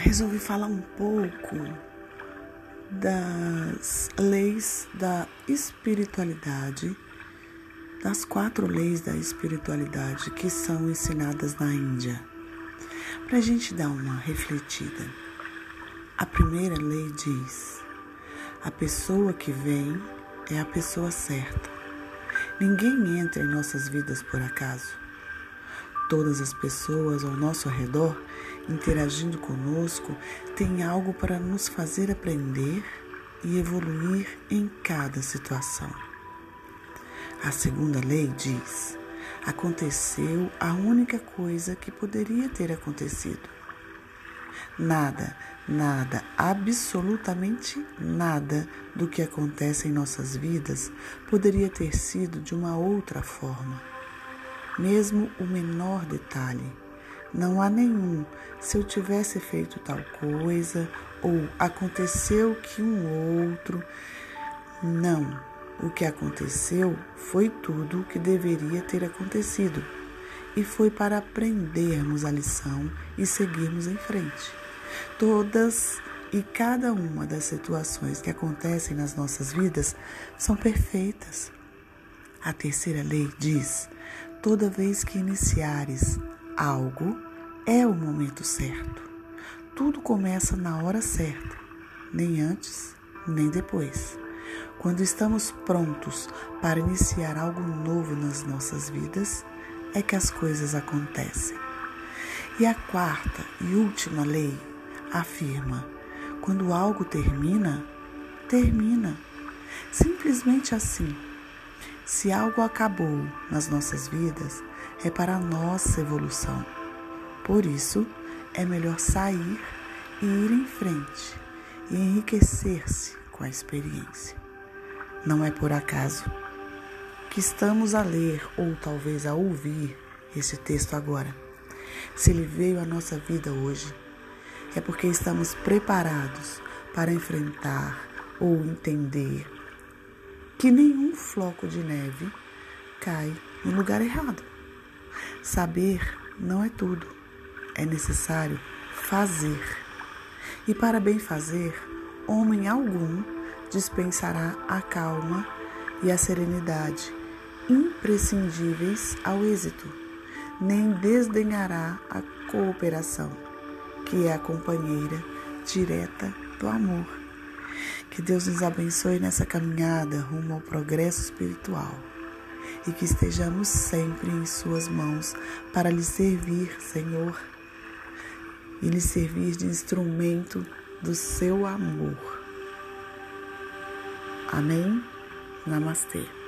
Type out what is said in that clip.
resolvi falar um pouco das leis da espiritualidade, das quatro leis da espiritualidade que são ensinadas na Índia, para a gente dar uma refletida. A primeira lei diz: a pessoa que vem é a pessoa certa. Ninguém entra em nossas vidas por acaso. Todas as pessoas ao nosso redor interagindo conosco têm algo para nos fazer aprender e evoluir em cada situação. A segunda lei diz: aconteceu a única coisa que poderia ter acontecido. Nada, nada, absolutamente nada do que acontece em nossas vidas poderia ter sido de uma outra forma mesmo o menor detalhe. Não há nenhum. Se eu tivesse feito tal coisa, ou aconteceu que um outro. Não. O que aconteceu foi tudo o que deveria ter acontecido. E foi para aprendermos a lição e seguirmos em frente. Todas e cada uma das situações que acontecem nas nossas vidas são perfeitas. A terceira lei diz: Toda vez que iniciares algo, é o momento certo. Tudo começa na hora certa, nem antes, nem depois. Quando estamos prontos para iniciar algo novo nas nossas vidas, é que as coisas acontecem. E a quarta e última lei afirma: quando algo termina, termina. Simplesmente assim. Se algo acabou nas nossas vidas, é para a nossa evolução. Por isso, é melhor sair e ir em frente e enriquecer-se com a experiência. Não é por acaso que estamos a ler ou talvez a ouvir este texto agora. Se ele veio à nossa vida hoje, é porque estamos preparados para enfrentar ou entender que nenhum floco de neve cai no lugar errado. Saber não é tudo, é necessário fazer. E para bem fazer, homem algum dispensará a calma e a serenidade imprescindíveis ao êxito, nem desdenhará a cooperação, que é a companheira direta do amor. Que Deus nos abençoe nessa caminhada rumo ao progresso espiritual e que estejamos sempre em Suas mãos para lhe servir, Senhor, e lhe servir de instrumento do seu amor. Amém? Namastê.